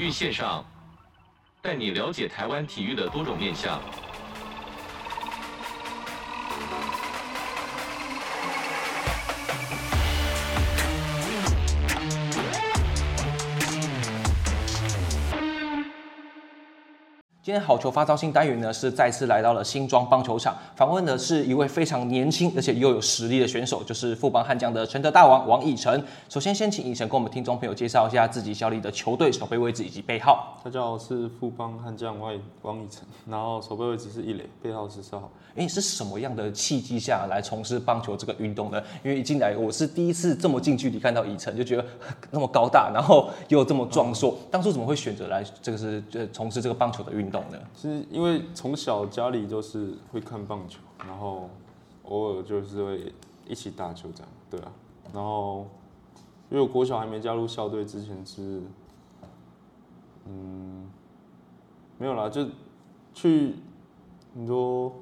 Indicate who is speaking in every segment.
Speaker 1: 体育线上，带你了解台湾体育的多种面向。
Speaker 2: 今天好球发招新单元呢，是再次来到了新庄棒球场，访问的是一位非常年轻而且又有实力的选手，就是富邦悍将的诚德大王王以诚。首先，先请以诚跟我们听众朋友介绍一下自己效力的球队、守备位置以及背号。
Speaker 3: 大家好，我是富邦悍将王王以诚，然后守备位置是一垒，背号是十四号。
Speaker 2: 哎，是什么样的契机下来从事棒球这个运动呢？因为一进来我是第一次这么近距离看到以诚，就觉得那么高大，然后又这么壮硕。当初怎么会选择来这个是呃从事这个棒球的运呢？
Speaker 3: 是因为从小家里就是会看棒球，然后偶尔就是会一起打球这样，对啊。然后因为我国小还没加入校队之前是，嗯，没有啦，就去很多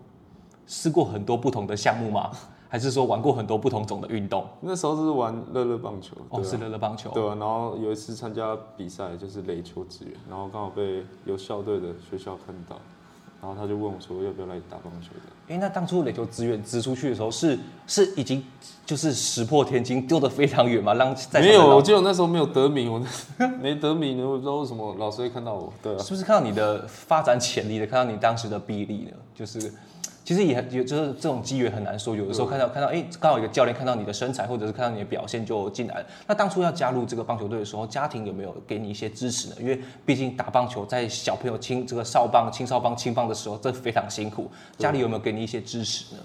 Speaker 2: 试过很多不同的项目吗？还是说玩过很多不同种的运动？
Speaker 3: 那时候是玩乐乐棒球，
Speaker 2: 哦，是乐乐棒球，
Speaker 3: 对啊。然后有一次参加比赛，就是垒球支援，然后刚好被有校队的学校看到，然后他就问我说要不要来打棒球的。
Speaker 2: 哎，那当初垒球支援支出去的时候是，是是已经就是石破天惊，丢得非常远嘛？让在
Speaker 3: 没有，我记得我那时候没有得名，我 没得名，我不知道为什么老师会看到我。对啊，
Speaker 2: 是不是看到你的发展潜力的，看到你当时的臂力呢？就是。其实也很有，就是这种机缘很难说。有的时候看到看到，哎，刚好一个教练看到你的身材，或者是看到你的表现就进来了。那当初要加入这个棒球队的时候，家庭有没有给你一些支持呢？因为毕竟打棒球，在小朋友青这个少棒、青少棒、青棒的时候，这非常辛苦。家里有没有给你一些支持呢？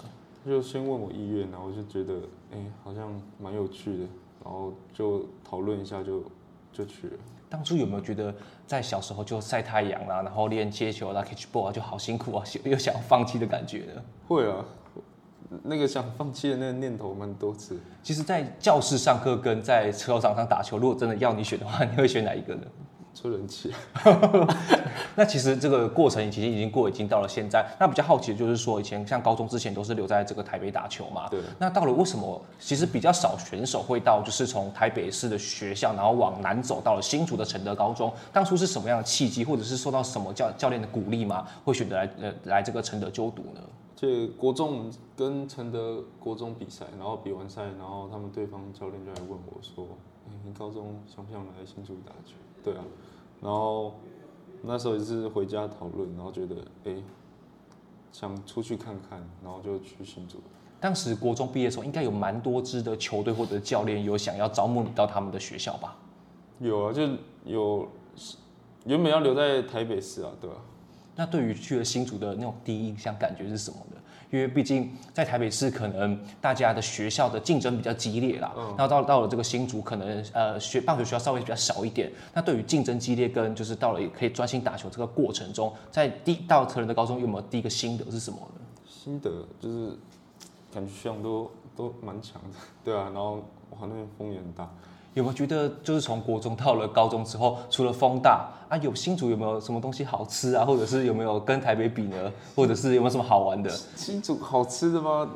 Speaker 3: 就先问我意愿，然后我就觉得，哎，好像蛮有趣的，然后就讨论一下就，就就去了。
Speaker 2: 当初有没有觉得在小时候就晒太阳啊，然后练接球啊、catch ball 啊，就好辛苦啊，又想放弃的感觉呢？
Speaker 3: 会啊，那个想放弃的那个念头蛮多次。
Speaker 2: 其实，在教室上课跟在球场上打球，如果真的要你选的话，你会选哪一个呢？
Speaker 3: 吹人气，
Speaker 2: 那其实这个过程其实已经过，已经到了现在。那比较好奇的就是说，以前像高中之前都是留在这个台北打球嘛？
Speaker 3: 对。
Speaker 2: 那到了为什么其实比较少选手会到，就是从台北市的学校，然后往南走到了新竹的承德高中？当初是什么样的契机，或者是受到什么教教练的鼓励吗？会选择来呃来这个承德就读呢？
Speaker 3: 这国中跟承德国中比赛，然后比完赛，然后他们对方教练就来问我说：“哎，你高中想不想来新竹打球？”对啊，然后那时候也是回家讨论，然后觉得哎，想出去看看，然后就去新竹。
Speaker 2: 当时国中毕业的时候，应该有蛮多支的球队或者教练有想要招募你到他们的学校吧？
Speaker 3: 有啊，就有原本要留在台北市啊，对吧？
Speaker 2: 那对于去了新竹的那种第一印象感觉是什么呢？因为毕竟在台北市，可能大家的学校的竞争比较激烈啦。嗯。然后到到了这个新竹，可能呃学棒球学校稍微比较少一点。那对于竞争激烈跟就是到了也可以专心打球这个过程中，在第到成人的高中有没有第一个心得是什么呢？
Speaker 3: 心得就是感觉学长都都蛮强的，对啊。然后 哇，那边风也很大。
Speaker 2: 有没有觉得，就是从国中到了高中之后，除了风大啊，有新竹有没有什么东西好吃啊？或者是有没有跟台北比呢？或者是有没有什么好玩的？
Speaker 3: 新竹好吃的吗？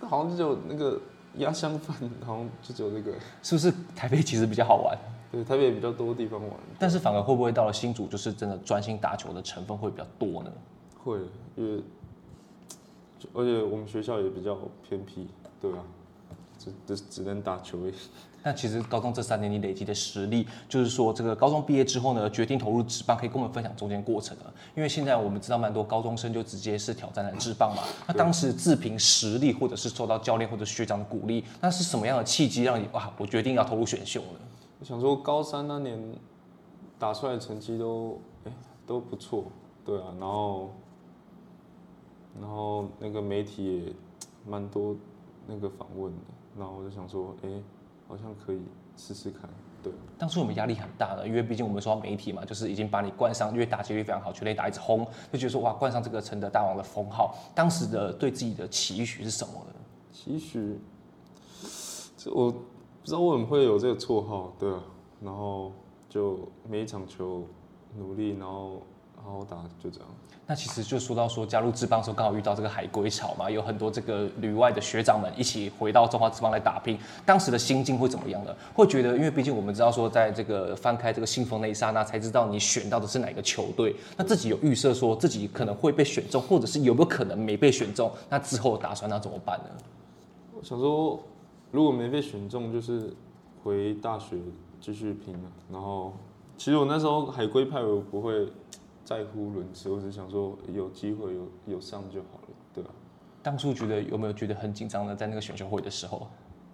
Speaker 3: 好像就只有那个鸭香饭，好像就只有那个。
Speaker 2: 是不是台北其实比较好玩？
Speaker 3: 对，台北也比较多地方玩。
Speaker 2: 但是反而会不会到了新竹，就是真的专心打球的成分会比较多呢？
Speaker 3: 会，因为而且我们学校也比较偏僻，对啊，只只只能打球而已。
Speaker 2: 那其实高中这三年你累积的实力，就是说这个高中毕业之后呢，决定投入职棒，可以跟我们分享中间过程啊。因为现在我们知道蛮多高中生就直接是挑战了职棒嘛。那当时自凭实力，或者是受到教练或者学长的鼓励，那是什么样的契机让你哇，我决定要投入选秀呢？
Speaker 3: 我想说高三那年打出来的成绩都哎都不错，对啊，然后然后那个媒体也蛮多那个访问的，然后我就想说哎。好像可以试试看，对。
Speaker 2: 当初我们压力很大的，因为毕竟我们说媒体嘛，就是已经把你冠上，因为打击率非常好，全垒打一直轰，就觉得说哇，冠上这个承德大王的封号。当时的对自己的期许是什么呢？
Speaker 3: 期许，这我不知道为什么会有这个绰号，对啊。然后就每一场球努力，然后好好打，就这样。
Speaker 2: 那其实就说到说加入志邦的时候，刚好遇到这个海归潮嘛，有很多这个旅外的学长们一起回到中华志邦来打拼，当时的心境会怎么样呢？会觉得，因为毕竟我们知道说，在这个翻开这个信封那一刹那，才知道你选到的是哪个球队。那自己有预设说自己可能会被选中，或者是有没有可能没被选中？那之后打算那怎么办呢？
Speaker 3: 我想说，如果没被选中，就是回大学继续拼了。然后，其实我那时候海归派，我不会。在乎轮次，我只想说有机会有有上就好了，对吧？
Speaker 2: 当初觉得有没有觉得很紧张呢？在那个选秀会的时候，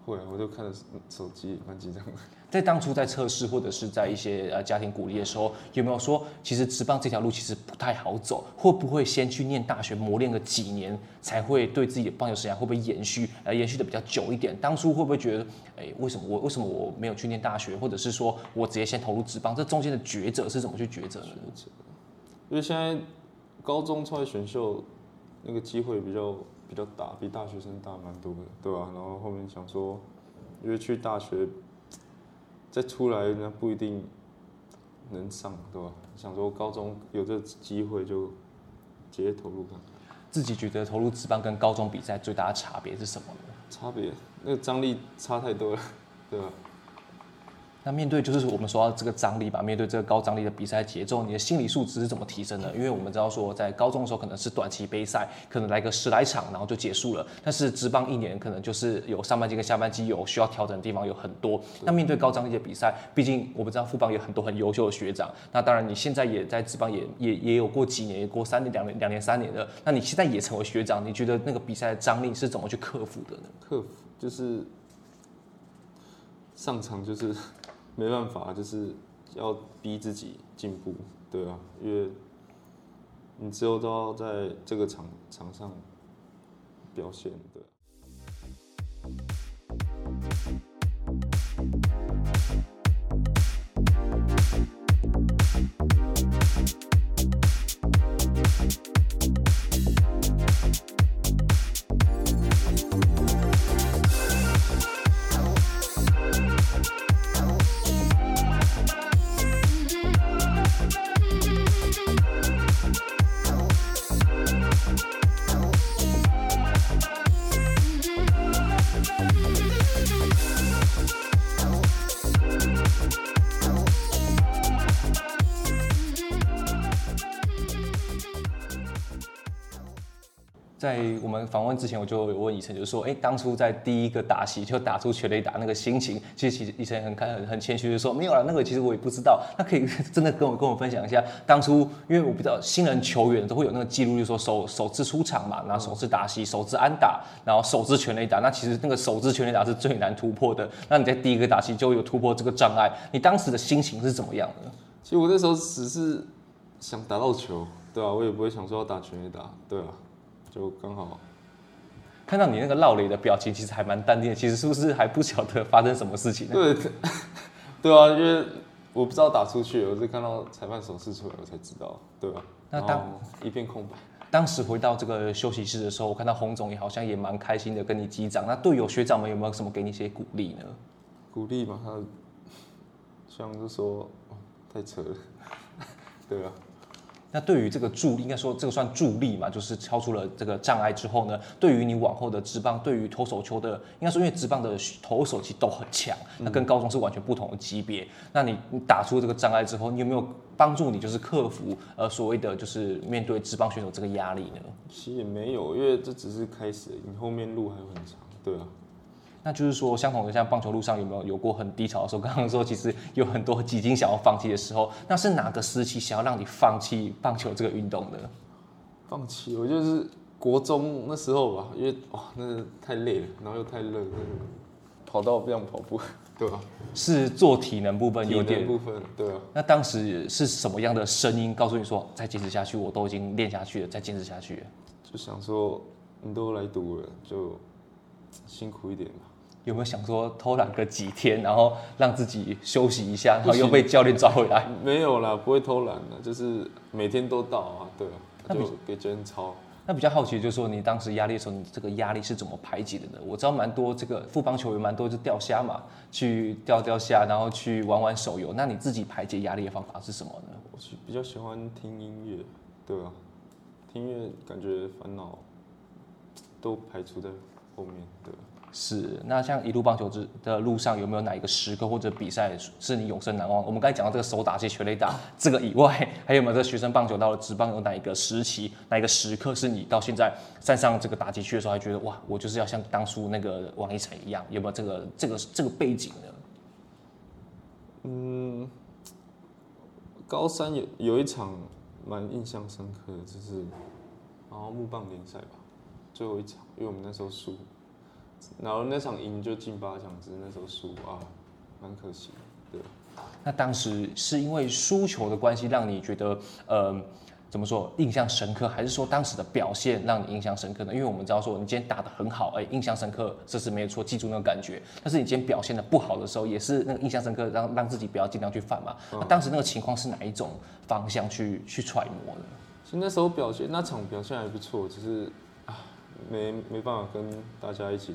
Speaker 3: 会，我就看着手机，蛮紧张的。
Speaker 2: 在当初在测试或者是在一些呃家庭鼓励的时候，有没有说其实职棒这条路其实不太好走？会不会先去念大学磨练个几年，才会对自己的棒球生涯会不会延续呃延续的比较久一点？当初会不会觉得，哎，为什么我为什么我没有去念大学，或者是说我直接先投入职棒？这中间的抉择是怎么去抉择呢？
Speaker 3: 因为现在高中出来选秀，那个机会比较比较大，比大学生大蛮多的，对吧？然后后面想说，因为去大学再出来，那不一定能上，对吧？想说高中有这机会就直接投入看看。
Speaker 2: 自己觉得投入职棒跟高中比赛最大的差别是什么呢？
Speaker 3: 差别，那个张力差太多了，对吧？
Speaker 2: 那面对就是我们说到这个张力吧，面对这个高张力的比赛节奏，你的心理素质是怎么提升的？因为我们知道说，在高中的时候可能是短期杯赛，可能来个十来场，然后就结束了。但是职棒一年可能就是有上半季跟下半季有需要调整的地方有很多。那面对高张力的比赛，毕竟我们知道富邦有很多很优秀的学长。那当然你现在也在职棒也也也有过几年，也过三年、两年、两年、三年的。那你现在也成为学长，你觉得那个比赛的张力是怎么去克服的呢？
Speaker 3: 克服就是上场就是。没办法，就是要逼自己进步，对啊，因为你之后都要在这个场场上表现，对。
Speaker 2: 在我们访问之前，我就有问以辰，就是说，哎，当初在第一个打席就打出全垒打那个心情，其实其实以辰很开很很谦虚的说，没有啦，那个其实我也不知道。那可以 真的跟我跟我分享一下，当初因为我不知道新人球员都会有那个记录，就是说首首次出场嘛，然后首次打席，首次安打，然后首次全垒打。那其实那个首次全垒打是最难突破的。那你在第一个打席就有突破这个障碍，你当时的心情是怎么样的？
Speaker 3: 其实我那时候只是想打到球，对啊，我也不会想说要打全垒打，对啊。就刚好
Speaker 2: 看到你那个落雷的表情，其实还蛮淡定的。其实是不是还不晓得发生什么事情呢？
Speaker 3: 对，对啊，因为我不知道打出去，我是看到裁判手势出来，我才知道，对吧？那当一片空白，
Speaker 2: 当时回到这个休息室的时候，我看到洪总也好像也蛮开心的，跟你击掌。那队友学长们有没有什么给你一些鼓励呢？
Speaker 3: 鼓励嘛，他像是说，哦，太扯了，对啊。
Speaker 2: 那对于这个助力，应该说这个算助力嘛，就是超出了这个障碍之后呢，对于你往后的职棒，对于投手球的，应该说因为职棒的投手其实都很强，那跟高中是完全不同的级别。那你你打出这个障碍之后，你有没有帮助你就是克服呃所谓的就是面对职棒选手这个压力呢？
Speaker 3: 其实也没有，因为这只是开始，你后面路还很长，对啊。
Speaker 2: 那就是说，相同的像棒球路上有没有有过很低潮的时候？刚刚说其实有很多几经想要放弃的时候，那是哪个时期想要让你放弃棒球这个运动的？
Speaker 3: 放弃，我就是国中那时候吧，因为哇，那太累了，然后又太热，跑到不想跑步，对吧？
Speaker 2: 是做体能部分有点
Speaker 3: 部分，对啊。
Speaker 2: 那当时是什么样的声音告诉你说，再坚持下去，我都已经练下去了，再坚持下去？
Speaker 3: 就想说，你都来读了，就辛苦一点吧。
Speaker 2: 有没有想说偷懒个几天，然后让自己休息一下，然后又被教练抓回来？
Speaker 3: 没有啦，不会偷懒的，就是每天都到啊，对啊，就给教练抄。
Speaker 2: 那比较好奇就是说，你当时压力的时候，你这个压力是怎么排解的呢？我知道蛮多这个富邦球员蛮多就钓虾嘛，去钓钓虾，然后去玩玩手游。那你自己排解压力的方法是什么呢？
Speaker 3: 我比较喜欢听音乐，对啊，听音乐感觉烦恼都排除在后面，对。
Speaker 2: 是，那像一路棒球之的路上，有没有哪一个时刻或者比赛是你永生难忘？我们刚才讲到这个手打接全垒打这个以外，还有没有这个学生棒球到了职棒有哪一个时期、哪一个时刻是你到现在站上这个打击区的时候还觉得哇，我就是要像当初那个王一晨一样？有没有这个这个这个背景呢？
Speaker 3: 嗯，高三有有一场蛮印象深刻的，就是然后木棒联赛吧，最后一场，因为我们那时候输。然后那场赢就进八强，只是那时候输啊，蛮可惜。对，
Speaker 2: 那当时是因为输球的关系让你觉得呃怎么说印象深刻，还是说当时的表现让你印象深刻呢？因为我们知道说你今天打得很好，哎，印象深刻，这是没有错，记住那个感觉。但是你今天表现的不好的时候，也是那个印象深刻，让让自己不要尽量去犯嘛。那当时那个情况是哪一种方向去去揣摩的？
Speaker 3: 其实那时候表现那场表现还不错，只是。没没办法跟大家一起，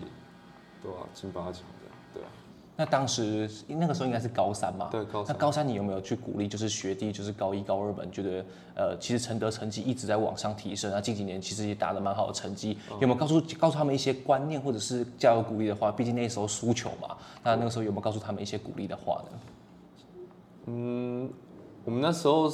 Speaker 3: 对吧？进八强这样，对啊。
Speaker 2: 那当时那个时候应该是高三嘛？
Speaker 3: 对，高三。
Speaker 2: 那高三你有没有去鼓励，就是学弟，就是高一、高二们，觉得呃，其实承德成绩一直在往上提升，那近几年其实也打得蛮好的成绩，嗯、有没有告诉告诉他们一些观念，或者是加油鼓励的话？毕竟那时候输球嘛，那那个时候有没有告诉他们一些鼓励的话呢？
Speaker 3: 嗯，我们那时候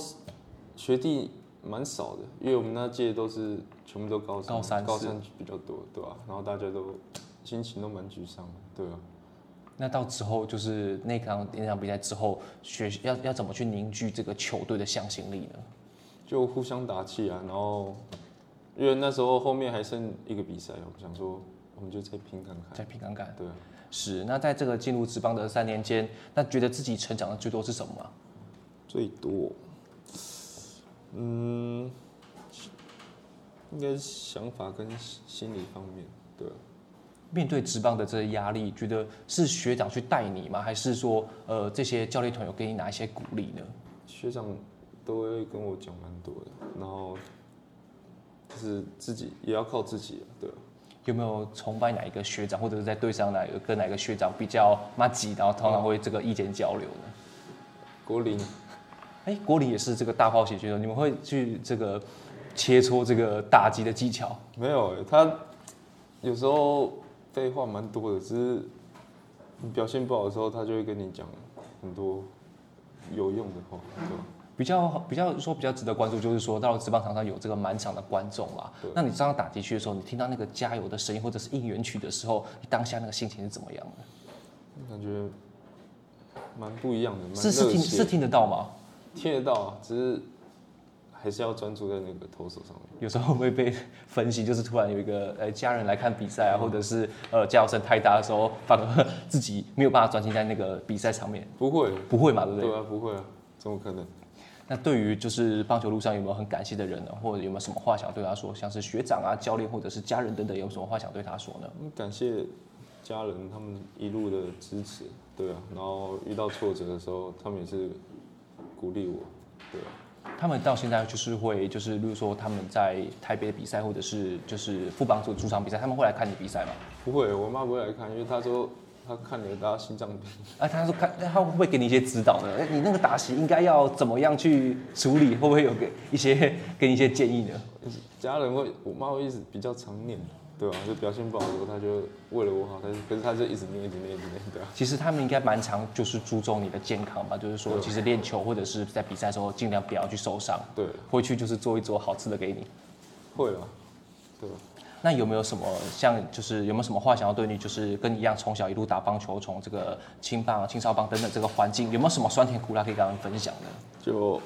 Speaker 3: 学弟。蛮少的，因为我们那届都是全部都高三，高三高三比较多，对吧、啊？然后大家都心情都蛮沮丧的，对啊。
Speaker 2: 那到之后就是那场那场比赛之后，学要要怎么去凝聚这个球队的向心力呢？
Speaker 3: 就互相打气啊，然后因为那时候后面还剩一个比赛，我想说我们就再拼看看，
Speaker 2: 再拼看看。
Speaker 3: 对啊，
Speaker 2: 是。那在这个进入职棒的三年间，那觉得自己成长的最多是什么吗？
Speaker 3: 最多。嗯，应该是想法跟心理方面，对。
Speaker 2: 面对职棒的这些压力，觉得是学长去带你吗？还是说，呃，这些教练团有给你哪一些鼓励呢？
Speaker 3: 学长都会跟我讲蛮多的，然后就是自己也要靠自己，对。
Speaker 2: 有没有崇拜哪一个学长，或者是在队上哪一个跟哪个学长比较麻吉，然后通常会这个意见交流呢？
Speaker 3: 国林。
Speaker 2: 哎，国林也是这个大炮型选手，你们会去这个切磋这个打击的技巧？
Speaker 3: 没有，他有时候废话蛮多的，只是你表现不好的时候，他就会跟你讲很多有用的话。对，
Speaker 2: 比较比较说比较值得关注，就是说到了职棒场上有这个满场的观众嘛。对。那你上打击区的时候，你听到那个加油的声音或者是应援曲的时候，你当下那个心情是怎么样的？
Speaker 3: 感觉蛮不一样的，
Speaker 2: 是是听是听得到吗？
Speaker 3: 听得到啊，只是还是要专注在那个投手上面。
Speaker 2: 有时候会被分析，就是突然有一个呃家人来看比赛啊，或者是呃加油声太大的时候，反而自己没有办法专心在那个比赛上面。
Speaker 3: 不会，
Speaker 2: 不会嘛，对不对？
Speaker 3: 对啊，不会啊，怎么可能？
Speaker 2: 那对于就是棒球路上有没有很感谢的人呢？或者有没有什么话想对他说？像是学长啊、教练或者是家人等等，有什么话想对他说呢？
Speaker 3: 感谢家人他们一路的支持，对啊，然后遇到挫折的时候，他们也是。鼓励我，对，
Speaker 2: 他们到现在就是会，就是例如说他们在台北的比赛，或者是就是副帮主主场比赛，他们会来看你比赛吗？
Speaker 3: 不会，我妈不会来看，因为她说她看你打心脏病。
Speaker 2: 啊，她说看，她会不会给你一些指导呢？哎，你那个打席应该要怎么样去处理？会不会有给一些给你一些建议呢？
Speaker 3: 家人会，我妈会一直比较常念。对啊，就表现不好的时候，他就为了我好，但是可是他就一直练，一直练，一直练，对啊。
Speaker 2: 其实他们应该蛮常就是注重你的健康吧，就是说，其实练球或者是在比赛的时候，尽量不要去受伤。
Speaker 3: 对，
Speaker 2: 回去就是做一做好吃的给你。
Speaker 3: 会啊，对。
Speaker 2: 那有没有什么像就是有没有什么话想要对你，就是跟你一样从小一路打棒球，从这个青棒、青少棒等等这个环境，有没有什么酸甜苦辣可以跟他们分享的？
Speaker 3: 就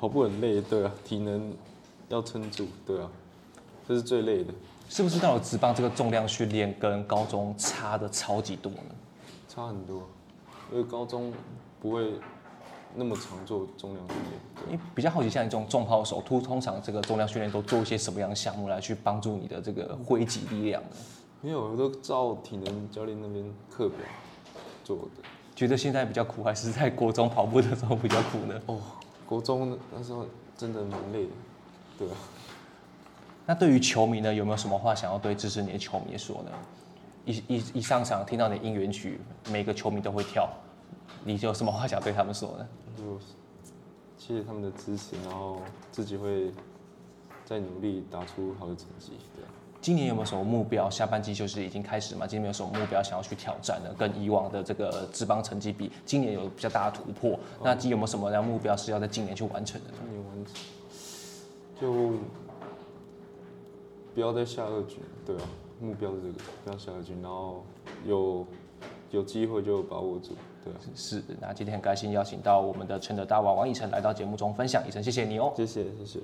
Speaker 3: 跑步很累，对啊，体能要撑住，对啊，这是最累的。
Speaker 2: 是不是到了职棒这个重量训练跟高中差的超级多呢？
Speaker 3: 差很多，因为高中不会那么常做重量训练。
Speaker 2: 你比较好奇，像你这种重炮手，通通常这个重量训练都做一些什么样的项目来去帮助你的这个挥击力量呢？
Speaker 3: 没有，我都照体能教练那边课表做的。
Speaker 2: 觉得现在比较苦，还是在国中跑步的时候比较苦呢？
Speaker 3: 哦，国中那时候真的蛮累的，对啊。
Speaker 2: 那对于球迷呢，有没有什么话想要对支持你的球迷说呢？一一一上场听到你的应援曲，每个球迷都会跳，你有什么话想对他们说呢？
Speaker 3: 就谢谢他们的支持，然后自己会再努力打出好的成绩。对。
Speaker 2: 今年有没有什么目标？下半季就是已经开始嘛？今年有没有什么目标想要去挑战呢？跟以往的这个职棒成绩比，今年有比较大的突破。哦、那今有没有什么样目标是要在今年去完成的呢？
Speaker 3: 今年完成，就不要再下二军，对啊，目标是这个，不要下二军，然后有有机会就把握住，对啊。
Speaker 2: 是，那今天很开心邀请到我们的陈德大王王以晨来到节目中分享，以晨谢谢你哦。
Speaker 3: 谢谢谢谢。